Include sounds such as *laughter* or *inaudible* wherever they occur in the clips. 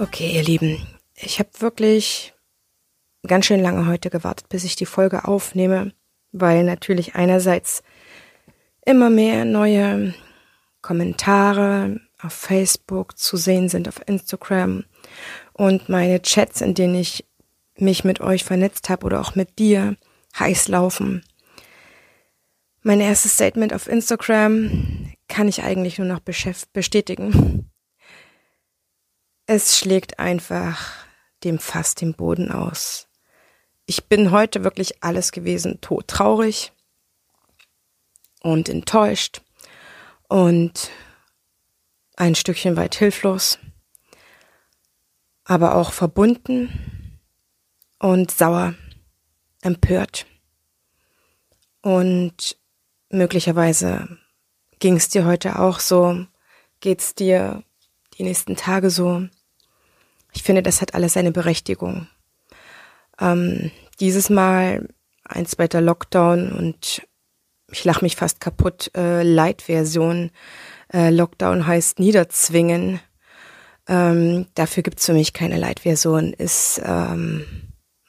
Okay, ihr Lieben, ich habe wirklich ganz schön lange heute gewartet, bis ich die Folge aufnehme, weil natürlich einerseits immer mehr neue Kommentare auf Facebook zu sehen sind, auf Instagram und meine Chats, in denen ich mich mit euch vernetzt habe oder auch mit dir, heiß laufen. Mein erstes Statement auf Instagram kann ich eigentlich nur noch bestätigen. Es schlägt einfach dem Fass den Boden aus. Ich bin heute wirklich alles gewesen, todtraurig und enttäuscht und ein Stückchen weit hilflos, aber auch verbunden und sauer, empört. Und möglicherweise ging es dir heute auch so, geht's dir die nächsten Tage so. Ich finde, das hat alles seine Berechtigung. Ähm, dieses Mal ein zweiter Lockdown und ich lache mich fast kaputt. Äh, Light-Version. Äh, Lockdown heißt niederzwingen. Ähm, dafür gibt's für mich keine Light-Version. Ist ähm,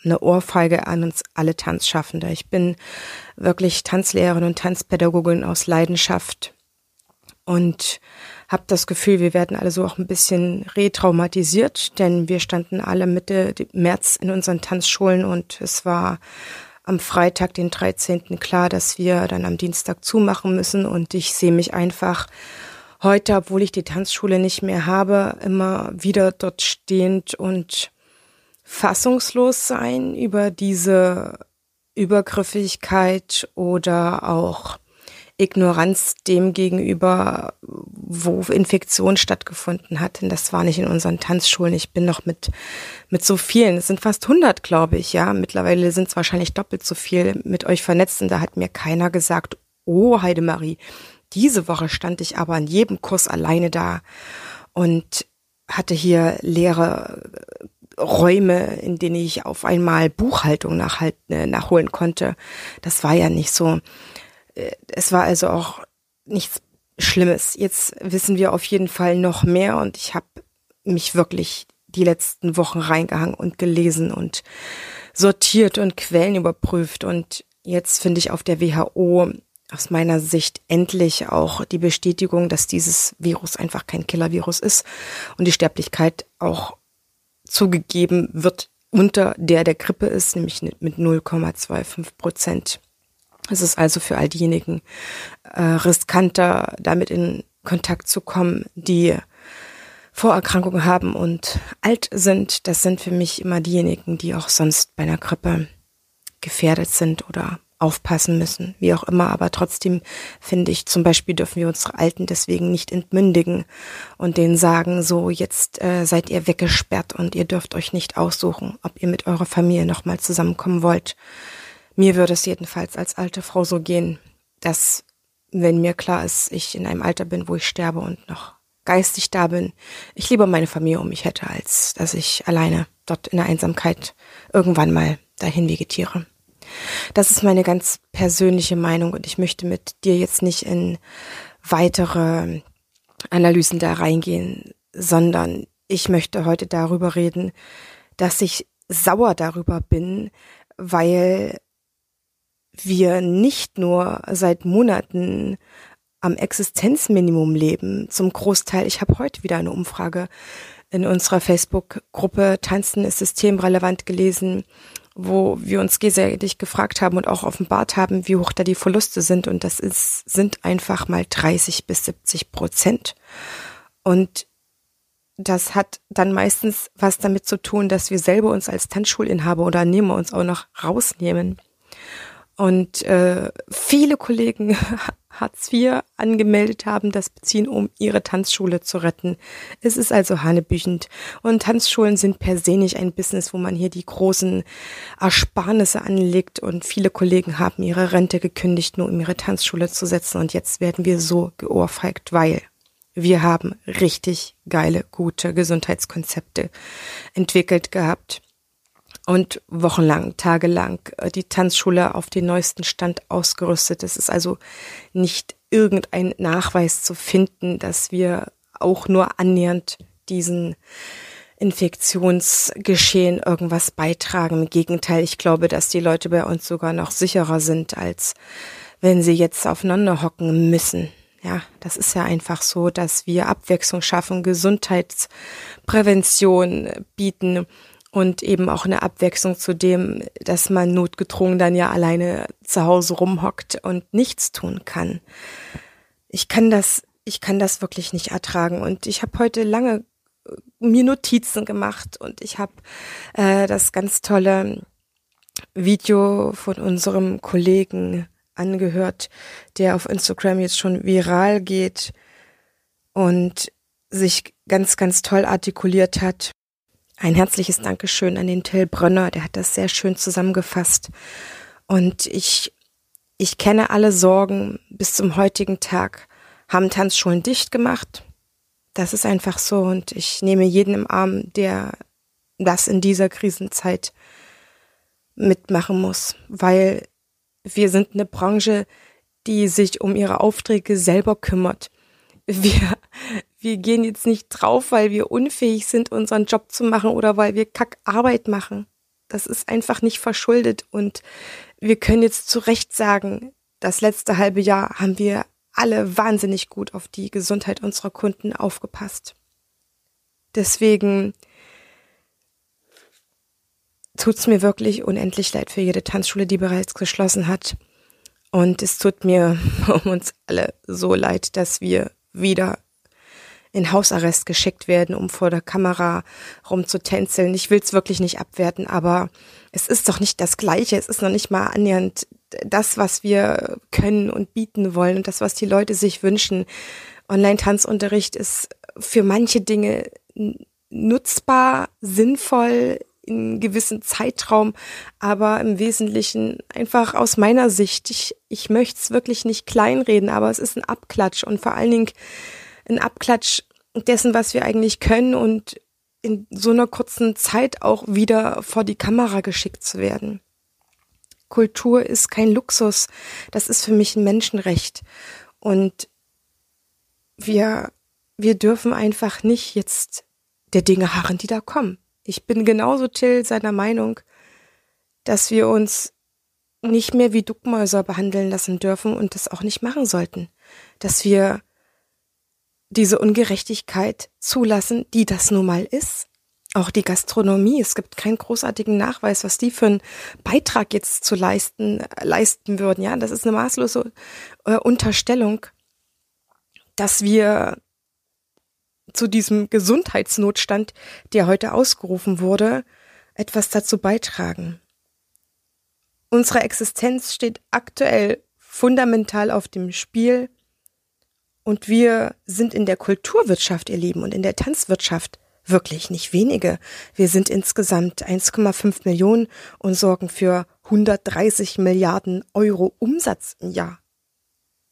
eine Ohrfeige an uns alle Tanzschaffende. Ich bin wirklich Tanzlehrerin und Tanzpädagogin aus Leidenschaft und habe das Gefühl, wir werden alle so auch ein bisschen retraumatisiert, denn wir standen alle Mitte März in unseren Tanzschulen und es war am Freitag, den 13. klar, dass wir dann am Dienstag zumachen müssen und ich sehe mich einfach heute, obwohl ich die Tanzschule nicht mehr habe, immer wieder dort stehend und fassungslos sein über diese Übergriffigkeit oder auch Ignoranz dem gegenüber, wo Infektion stattgefunden hat. Denn das war nicht in unseren Tanzschulen. Ich bin noch mit, mit so vielen, es sind fast 100, glaube ich, ja. Mittlerweile sind es wahrscheinlich doppelt so viel mit euch vernetzt. Und da hat mir keiner gesagt, oh Heidemarie, diese Woche stand ich aber an jedem Kurs alleine da und hatte hier leere Räume, in denen ich auf einmal Buchhaltung nachhalten, nachholen konnte. Das war ja nicht so. Äh, es war also auch nichts Schlimmes. Jetzt wissen wir auf jeden Fall noch mehr und ich habe mich wirklich die letzten Wochen reingehangen und gelesen und sortiert und Quellen überprüft und jetzt finde ich auf der WHO aus meiner Sicht endlich auch die Bestätigung, dass dieses Virus einfach kein Killer-Virus ist und die Sterblichkeit auch zugegeben wird unter der der Grippe ist, nämlich mit 0,25 Prozent. Es ist also für all diejenigen äh, riskanter, damit in Kontakt zu kommen, die Vorerkrankungen haben und alt sind. Das sind für mich immer diejenigen, die auch sonst bei einer Grippe gefährdet sind oder aufpassen müssen, wie auch immer. Aber trotzdem finde ich, zum Beispiel dürfen wir unsere Alten deswegen nicht entmündigen und denen sagen, so jetzt äh, seid ihr weggesperrt und ihr dürft euch nicht aussuchen, ob ihr mit eurer Familie nochmal zusammenkommen wollt. Mir würde es jedenfalls als alte Frau so gehen, dass, wenn mir klar ist, ich in einem Alter bin, wo ich sterbe und noch geistig da bin, ich lieber meine Familie um mich hätte, als dass ich alleine dort in der Einsamkeit irgendwann mal dahin vegetiere. Das ist meine ganz persönliche Meinung und ich möchte mit dir jetzt nicht in weitere Analysen da reingehen, sondern ich möchte heute darüber reden, dass ich sauer darüber bin, weil wir nicht nur seit Monaten am Existenzminimum leben, zum Großteil. Ich habe heute wieder eine Umfrage in unserer Facebook-Gruppe Tanzen ist systemrelevant gelesen, wo wir uns gegenseitig gefragt haben und auch offenbart haben, wie hoch da die Verluste sind. Und das ist, sind einfach mal 30 bis 70 Prozent. Und das hat dann meistens was damit zu tun, dass wir selber uns als Tanzschulinhaber oder Nehmer uns auch noch rausnehmen und äh, viele Kollegen *laughs* Hartz IV angemeldet haben, das beziehen, um ihre Tanzschule zu retten. Es ist also hanebüchend. Und Tanzschulen sind per se nicht ein Business, wo man hier die großen Ersparnisse anlegt. Und viele Kollegen haben ihre Rente gekündigt, nur um ihre Tanzschule zu setzen. Und jetzt werden wir so geohrfeigt, weil wir haben richtig geile, gute Gesundheitskonzepte entwickelt gehabt und wochenlang, tagelang äh, die Tanzschule auf den neuesten Stand ausgerüstet. Es ist also nicht irgendein Nachweis zu finden, dass wir auch nur annähernd diesen Infektionsgeschehen irgendwas beitragen. Im Gegenteil, ich glaube, dass die Leute bei uns sogar noch sicherer sind, als wenn sie jetzt aufeinander hocken müssen. Ja, das ist ja einfach so, dass wir Abwechslung schaffen, Gesundheitsprävention bieten und eben auch eine Abwechslung zu dem, dass man notgedrungen dann ja alleine zu Hause rumhockt und nichts tun kann. Ich kann das, ich kann das wirklich nicht ertragen und ich habe heute lange mir Notizen gemacht und ich habe äh, das ganz tolle Video von unserem Kollegen angehört, der auf Instagram jetzt schon viral geht und sich ganz, ganz toll artikuliert hat. Ein herzliches Dankeschön an den Till Brönner, der hat das sehr schön zusammengefasst. Und ich, ich kenne alle Sorgen bis zum heutigen Tag, haben Tanzschulen dicht gemacht, das ist einfach so und ich nehme jeden im Arm, der das in dieser Krisenzeit mitmachen muss, weil wir sind eine Branche, die sich um ihre Aufträge selber kümmert. Wir, wir gehen jetzt nicht drauf, weil wir unfähig sind, unseren Job zu machen oder weil wir Kackarbeit machen. Das ist einfach nicht verschuldet und wir können jetzt zu Recht sagen, das letzte halbe Jahr haben wir alle wahnsinnig gut auf die Gesundheit unserer Kunden aufgepasst. Deswegen tut es mir wirklich unendlich leid für jede Tanzschule, die bereits geschlossen hat. Und es tut mir *laughs* um uns alle so leid, dass wir wieder in Hausarrest geschickt werden, um vor der Kamera rumzutänzeln. Ich will es wirklich nicht abwerten, aber es ist doch nicht das Gleiche. Es ist noch nicht mal annähernd das, was wir können und bieten wollen und das, was die Leute sich wünschen. Online-Tanzunterricht ist für manche Dinge nutzbar, sinnvoll, in gewissen Zeitraum, aber im Wesentlichen einfach aus meiner Sicht, ich, ich möchte es wirklich nicht kleinreden, aber es ist ein Abklatsch und vor allen Dingen ein Abklatsch dessen, was wir eigentlich können und in so einer kurzen Zeit auch wieder vor die Kamera geschickt zu werden. Kultur ist kein Luxus, das ist für mich ein Menschenrecht. Und wir, wir dürfen einfach nicht jetzt der Dinge harren, die da kommen. Ich bin genauso Till seiner Meinung, dass wir uns nicht mehr wie Duckmäuser behandeln lassen dürfen und das auch nicht machen sollten. Dass wir diese Ungerechtigkeit zulassen, die das nun mal ist. Auch die Gastronomie, es gibt keinen großartigen Nachweis, was die für einen Beitrag jetzt zu leisten, leisten würden. Ja, das ist eine maßlose äh, Unterstellung, dass wir zu diesem Gesundheitsnotstand, der heute ausgerufen wurde, etwas dazu beitragen. Unsere Existenz steht aktuell fundamental auf dem Spiel und wir sind in der Kulturwirtschaft, ihr Lieben, und in der Tanzwirtschaft wirklich nicht wenige. Wir sind insgesamt 1,5 Millionen und sorgen für 130 Milliarden Euro Umsatz im Jahr.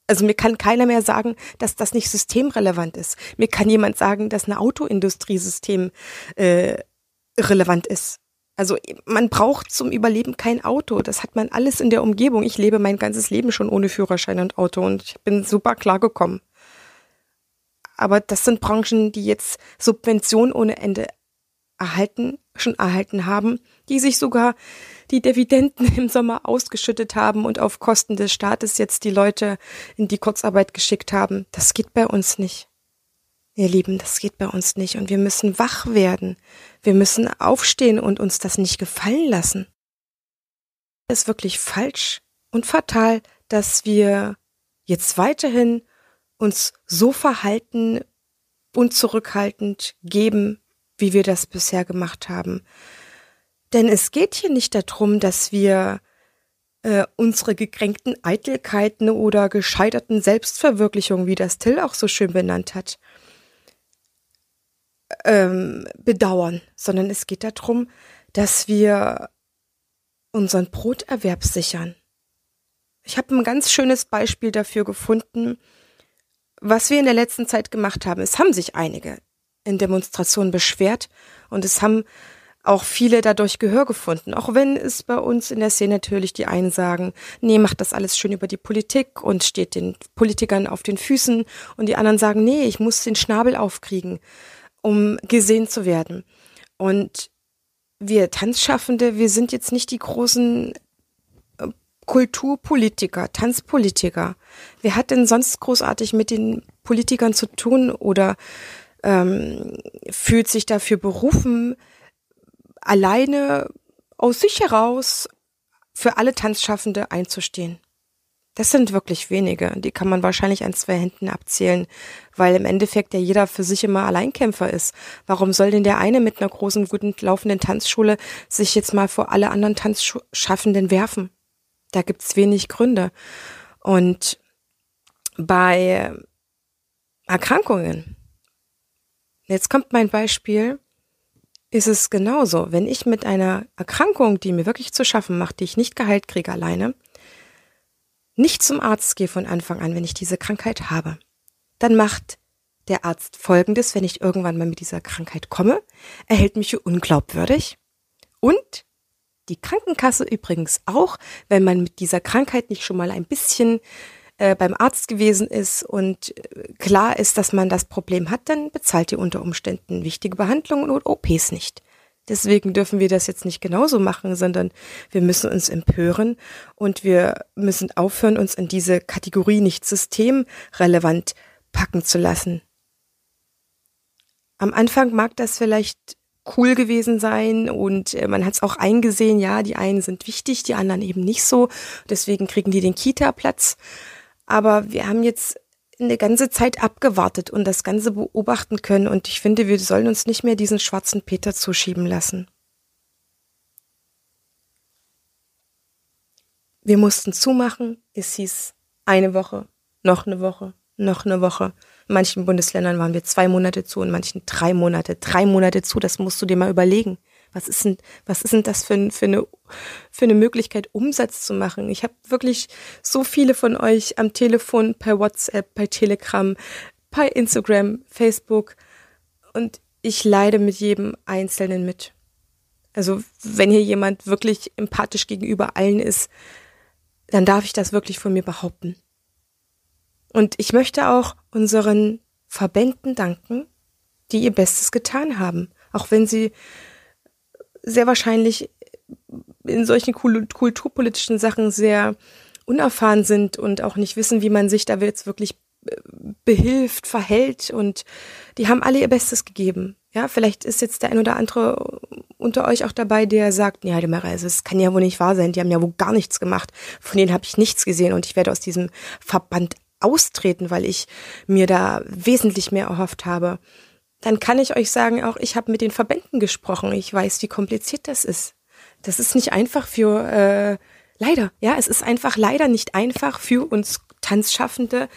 Also mir kann keiner mehr sagen, dass das nicht systemrelevant ist. Mir kann jemand sagen, dass eine Autoindustrie system äh, ist. Also man braucht zum Überleben kein Auto. Das hat man alles in der Umgebung. Ich lebe mein ganzes Leben schon ohne Führerschein und Auto und ich bin super klargekommen. Aber das sind Branchen, die jetzt Subventionen ohne Ende erhalten, schon erhalten haben, die sich sogar die Dividenden *laughs* im Sommer ausgeschüttet haben und auf Kosten des Staates jetzt die Leute in die Kurzarbeit geschickt haben. Das geht bei uns nicht. Ihr Lieben, das geht bei uns nicht. Und wir müssen wach werden. Wir müssen aufstehen und uns das nicht gefallen lassen. Es ist wirklich falsch und fatal, dass wir jetzt weiterhin uns so verhalten und zurückhaltend geben, wie wir das bisher gemacht haben. Denn es geht hier nicht darum, dass wir äh, unsere gekränkten Eitelkeiten oder gescheiterten Selbstverwirklichungen, wie das Till auch so schön benannt hat, ähm, bedauern, sondern es geht darum, dass wir unseren Broterwerb sichern. Ich habe ein ganz schönes Beispiel dafür gefunden, was wir in der letzten Zeit gemacht haben, es haben sich einige in Demonstrationen beschwert und es haben auch viele dadurch Gehör gefunden, auch wenn es bei uns in der Szene natürlich die einen sagen, nee, macht das alles schön über die Politik und steht den Politikern auf den Füßen und die anderen sagen, nee, ich muss den Schnabel aufkriegen, um gesehen zu werden. Und wir Tanzschaffende, wir sind jetzt nicht die großen Kulturpolitiker, Tanzpolitiker. Wer hat denn sonst großartig mit den Politikern zu tun oder ähm, fühlt sich dafür berufen, alleine aus sich heraus für alle Tanzschaffende einzustehen? Das sind wirklich wenige. Die kann man wahrscheinlich an zwei Händen abzählen, weil im Endeffekt ja jeder für sich immer Alleinkämpfer ist. Warum soll denn der eine mit einer großen, guten laufenden Tanzschule sich jetzt mal vor alle anderen Tanzschaffenden werfen? Da gibt's wenig Gründe. Und bei Erkrankungen, jetzt kommt mein Beispiel, ist es genauso. Wenn ich mit einer Erkrankung, die mir wirklich zu schaffen macht, die ich nicht geheilt kriege alleine, nicht zum Arzt gehe von Anfang an, wenn ich diese Krankheit habe, dann macht der Arzt Folgendes, wenn ich irgendwann mal mit dieser Krankheit komme, er hält mich für unglaubwürdig und die Krankenkasse übrigens auch, wenn man mit dieser Krankheit nicht schon mal ein bisschen äh, beim Arzt gewesen ist und äh, klar ist, dass man das Problem hat, dann bezahlt die unter Umständen wichtige Behandlungen und OPs nicht. Deswegen dürfen wir das jetzt nicht genauso machen, sondern wir müssen uns empören und wir müssen aufhören, uns in diese Kategorie nicht systemrelevant packen zu lassen. Am Anfang mag das vielleicht cool gewesen sein und äh, man hat es auch eingesehen, ja, die einen sind wichtig, die anderen eben nicht so. Deswegen kriegen die den Kita-Platz. Aber wir haben jetzt eine ganze Zeit abgewartet und das Ganze beobachten können. Und ich finde, wir sollen uns nicht mehr diesen schwarzen Peter zuschieben lassen. Wir mussten zumachen. Es hieß eine Woche, noch eine Woche, noch eine Woche. In manchen Bundesländern waren wir zwei Monate zu, in manchen drei Monate. Drei Monate zu, das musst du dir mal überlegen. Was ist denn, was ist denn das für, für, eine, für eine Möglichkeit, Umsatz zu machen? Ich habe wirklich so viele von euch am Telefon, per WhatsApp, per Telegram, per Instagram, Facebook und ich leide mit jedem Einzelnen mit. Also wenn hier jemand wirklich empathisch gegenüber allen ist, dann darf ich das wirklich von mir behaupten. Und ich möchte auch unseren Verbänden danken, die ihr Bestes getan haben, auch wenn sie sehr wahrscheinlich in solchen kulturpolitischen Sachen sehr unerfahren sind und auch nicht wissen, wie man sich da jetzt wirklich äh, behilft, verhält und die haben alle ihr Bestes gegeben. Ja, vielleicht ist jetzt der ein oder andere unter euch auch dabei, der sagt, ja, die Mareise, es kann ja wohl nicht wahr sein, die haben ja wohl gar nichts gemacht. Von denen habe ich nichts gesehen und ich werde aus diesem Verband austreten, weil ich mir da wesentlich mehr erhofft habe dann kann ich euch sagen, auch ich habe mit den Verbänden gesprochen. Ich weiß, wie kompliziert das ist. Das ist nicht einfach für äh, leider, ja, es ist einfach leider nicht einfach für uns Tanzschaffende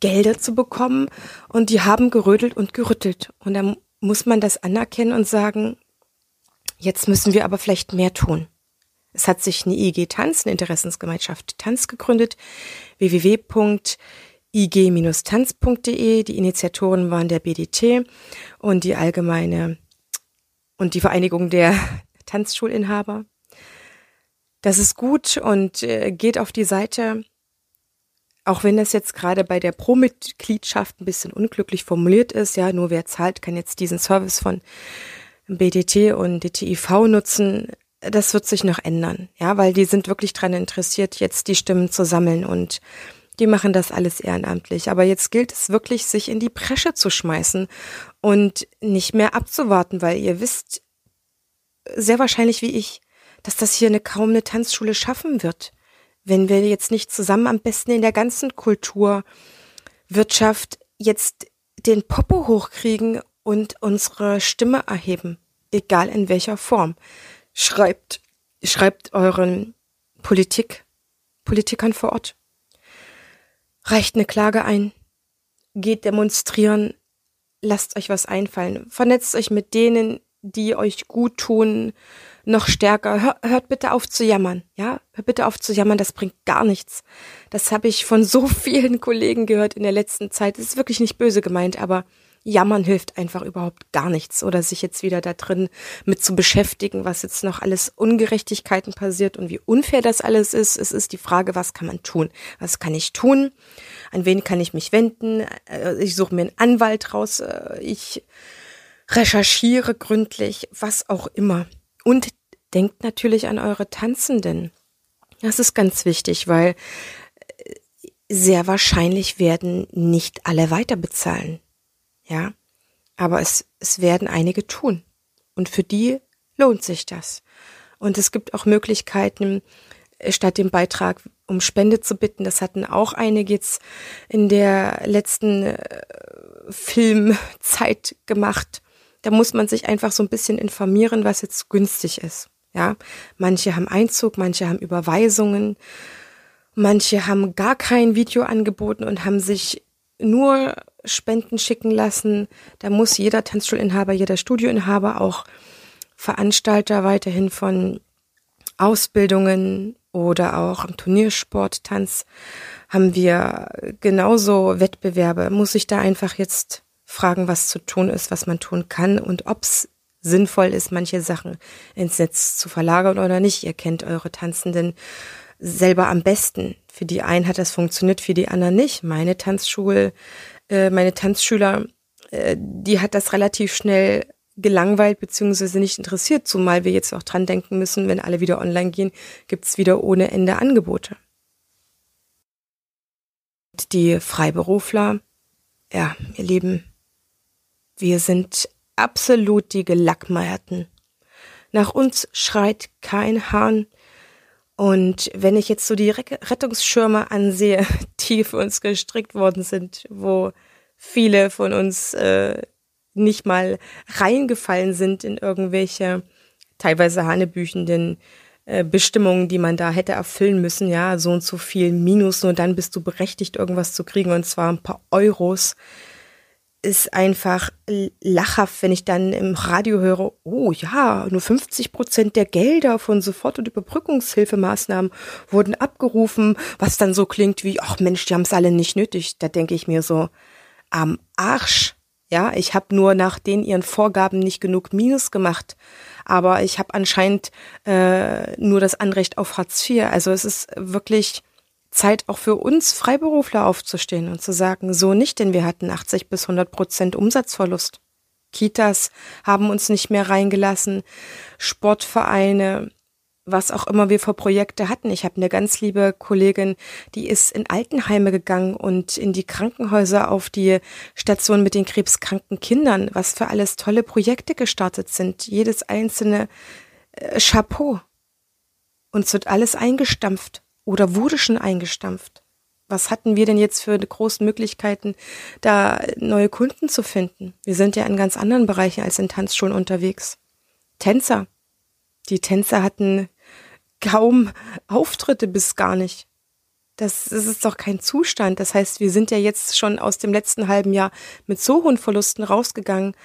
Gelder zu bekommen und die haben gerödelt und gerüttelt und dann muss man das anerkennen und sagen, jetzt müssen wir aber vielleicht mehr tun. Es hat sich eine IG Tanz, eine Interessensgemeinschaft Tanz gegründet, www ig-tanz.de. Die Initiatoren waren der BDT und die allgemeine und die Vereinigung der *laughs* Tanzschulinhaber. Das ist gut und äh, geht auf die Seite, auch wenn das jetzt gerade bei der Pro-Mitgliedschaft ein bisschen unglücklich formuliert ist, ja, nur wer zahlt, kann jetzt diesen Service von BDT und DTIV nutzen. Das wird sich noch ändern, ja, weil die sind wirklich dran interessiert, jetzt die Stimmen zu sammeln und die machen das alles ehrenamtlich. Aber jetzt gilt es wirklich, sich in die Presche zu schmeißen und nicht mehr abzuwarten, weil ihr wisst sehr wahrscheinlich wie ich, dass das hier eine kaum eine Tanzschule schaffen wird, wenn wir jetzt nicht zusammen am besten in der ganzen Kulturwirtschaft jetzt den Popo hochkriegen und unsere Stimme erheben, egal in welcher Form. Schreibt, schreibt euren Politik, Politikern vor Ort reicht eine Klage ein, geht demonstrieren, lasst euch was einfallen, vernetzt euch mit denen, die euch gut tun, noch stärker. Hör, hört bitte auf zu jammern, ja? Hört bitte auf zu jammern, das bringt gar nichts. Das habe ich von so *laughs* vielen Kollegen gehört in der letzten Zeit. Das ist wirklich nicht böse gemeint, aber Jammern hilft einfach überhaupt gar nichts oder sich jetzt wieder da drin mit zu beschäftigen, was jetzt noch alles Ungerechtigkeiten passiert und wie unfair das alles ist. Es ist die Frage, was kann man tun? Was kann ich tun? An wen kann ich mich wenden? Äh, ich suche mir einen Anwalt raus. Äh, ich recherchiere gründlich, was auch immer. Und denkt natürlich an eure Tanzenden. Das ist ganz wichtig, weil äh, sehr wahrscheinlich werden nicht alle weiter bezahlen. Ja. Aber es, es werden einige tun. Und für die lohnt sich das. Und es gibt auch Möglichkeiten, äh, statt dem Beitrag um Spende zu bitten. Das hatten auch einige jetzt in der letzten äh, Filmzeit gemacht. Da muss man sich einfach so ein bisschen informieren, was jetzt günstig ist. Ja, manche haben Einzug, manche haben Überweisungen, manche haben gar kein Video angeboten und haben sich nur Spenden schicken lassen. Da muss jeder Tanzschulinhaber, jeder Studioinhaber, auch Veranstalter weiterhin von Ausbildungen oder auch im Turniersport, Tanz haben wir genauso Wettbewerbe. Muss ich da einfach jetzt fragen, was zu tun ist, was man tun kann und ob es sinnvoll ist, manche Sachen ins Netz zu verlagern oder nicht. Ihr kennt eure Tanzenden selber am besten. Für die einen hat das funktioniert, für die anderen nicht. Meine Tanzschule, äh, meine Tanzschüler, äh, die hat das relativ schnell gelangweilt beziehungsweise nicht interessiert, zumal wir jetzt auch dran denken müssen, wenn alle wieder online gehen, gibt's wieder ohne Ende Angebote. Die Freiberufler, ja, ihr Lieben, wir sind absolut die Gelackmeierten. Nach uns schreit kein Hahn. Und wenn ich jetzt so die Rettungsschirme ansehe, *laughs* die für uns gestrickt worden sind, wo viele von uns äh, nicht mal reingefallen sind in irgendwelche teilweise hanebüchenden äh, Bestimmungen, die man da hätte erfüllen müssen, ja, so und so viel Minus, nur dann bist du berechtigt, irgendwas zu kriegen, und zwar ein paar Euros ist einfach lachhaft, wenn ich dann im Radio höre, oh ja, nur 50 Prozent der Gelder von Sofort- und Überbrückungshilfemaßnahmen wurden abgerufen, was dann so klingt wie, ach Mensch, die haben es alle nicht nötig. Da denke ich mir so, am Arsch. Ja, ich habe nur nach den ihren Vorgaben nicht genug Minus gemacht, aber ich habe anscheinend äh, nur das Anrecht auf Hartz IV. Also es ist wirklich Zeit auch für uns Freiberufler aufzustehen und zu sagen, so nicht, denn wir hatten 80 bis 100 Prozent Umsatzverlust. Kitas haben uns nicht mehr reingelassen, Sportvereine, was auch immer wir für Projekte hatten. Ich habe eine ganz liebe Kollegin, die ist in Altenheime gegangen und in die Krankenhäuser auf die Station mit den krebskranken Kindern, was für alles tolle Projekte gestartet sind. Jedes einzelne äh, Chapeau. Uns wird alles eingestampft oder wurde schon eingestampft. Was hatten wir denn jetzt für große Möglichkeiten, da neue Kunden zu finden? Wir sind ja in ganz anderen Bereichen als in Tanzschulen unterwegs. Tänzer. Die Tänzer hatten kaum Auftritte bis gar nicht. Das, ist doch kein Zustand. Das heißt, wir sind ja jetzt schon aus dem letzten halben Jahr mit so hohen Verlusten rausgegangen,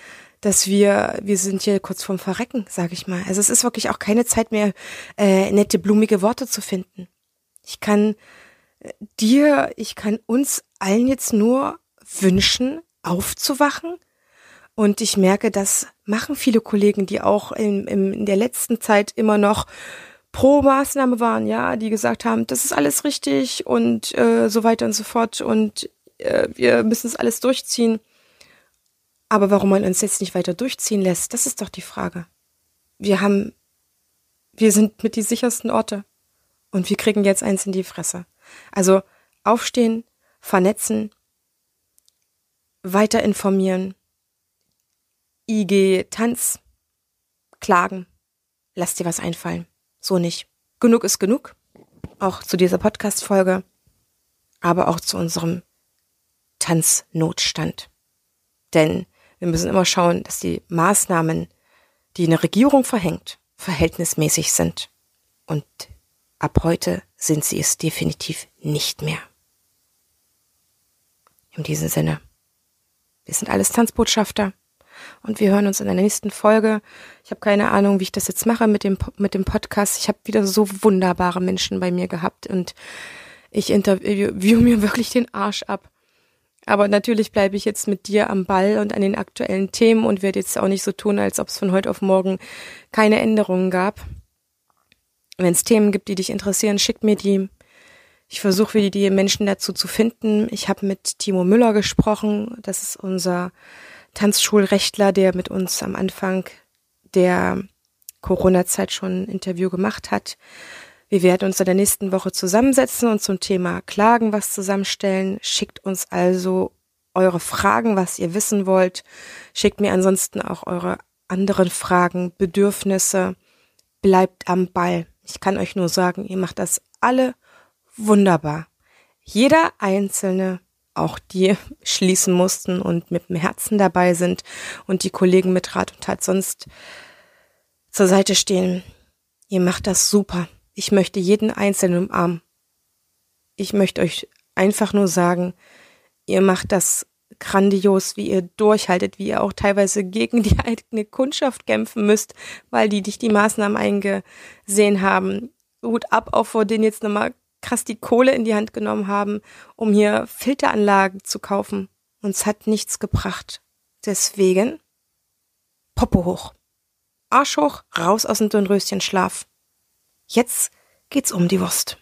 dass wir, wir sind hier kurz vorm Verrecken, sage ich mal. Also es ist wirklich auch keine Zeit mehr, äh, nette, blumige Worte zu finden. Ich kann äh, dir, ich kann uns allen jetzt nur wünschen, aufzuwachen. Und ich merke, das machen viele Kollegen, die auch in, in der letzten Zeit immer noch pro Maßnahme waren, ja, die gesagt haben, das ist alles richtig und äh, so weiter und so fort und äh, wir müssen es alles durchziehen. Aber warum man uns jetzt nicht weiter durchziehen lässt, das ist doch die Frage. Wir haben, wir sind mit die sichersten Orte. Und wir kriegen jetzt eins in die Fresse. Also aufstehen, vernetzen, weiter informieren, IG, Tanz, klagen, lass dir was einfallen. So nicht. Genug ist genug. Auch zu dieser Podcast-Folge, aber auch zu unserem Tanznotstand. Denn wir müssen immer schauen, dass die Maßnahmen, die eine Regierung verhängt, verhältnismäßig sind. Und Ab heute sind sie es definitiv nicht mehr. In diesem Sinne, wir sind alles Tanzbotschafter und wir hören uns in der nächsten Folge. Ich habe keine Ahnung, wie ich das jetzt mache mit dem, mit dem Podcast. Ich habe wieder so wunderbare Menschen bei mir gehabt und ich interview mir wirklich den Arsch ab. Aber natürlich bleibe ich jetzt mit dir am Ball und an den aktuellen Themen und werde jetzt auch nicht so tun, als ob es von heute auf morgen keine Änderungen gab. Wenn es Themen gibt, die dich interessieren, schick mir die. Ich versuche wieder die Menschen dazu zu finden. Ich habe mit Timo Müller gesprochen. Das ist unser Tanzschulrechtler, der mit uns am Anfang der Corona-Zeit schon ein Interview gemacht hat. Wir werden uns in der nächsten Woche zusammensetzen und zum Thema Klagen was zusammenstellen. Schickt uns also eure Fragen, was ihr wissen wollt. Schickt mir ansonsten auch eure anderen Fragen, Bedürfnisse. Bleibt am Ball. Ich kann euch nur sagen, ihr macht das alle wunderbar. Jeder einzelne, auch die *laughs* schließen mussten und mit dem Herzen dabei sind und die Kollegen mit Rat und Tat sonst zur Seite stehen. Ihr macht das super. Ich möchte jeden Einzelnen umarmen. Ich möchte euch einfach nur sagen, ihr macht das grandios, wie ihr durchhaltet, wie ihr auch teilweise gegen die eigene Kundschaft kämpfen müsst, weil die dich die Maßnahmen eingesehen haben. Hut ab auch vor denen jetzt nochmal krass die Kohle in die Hand genommen haben, um hier Filteranlagen zu kaufen. Uns hat nichts gebracht. Deswegen Popo hoch. Arsch hoch, raus aus dem Dornröschenschlaf. Jetzt geht's um die Wurst.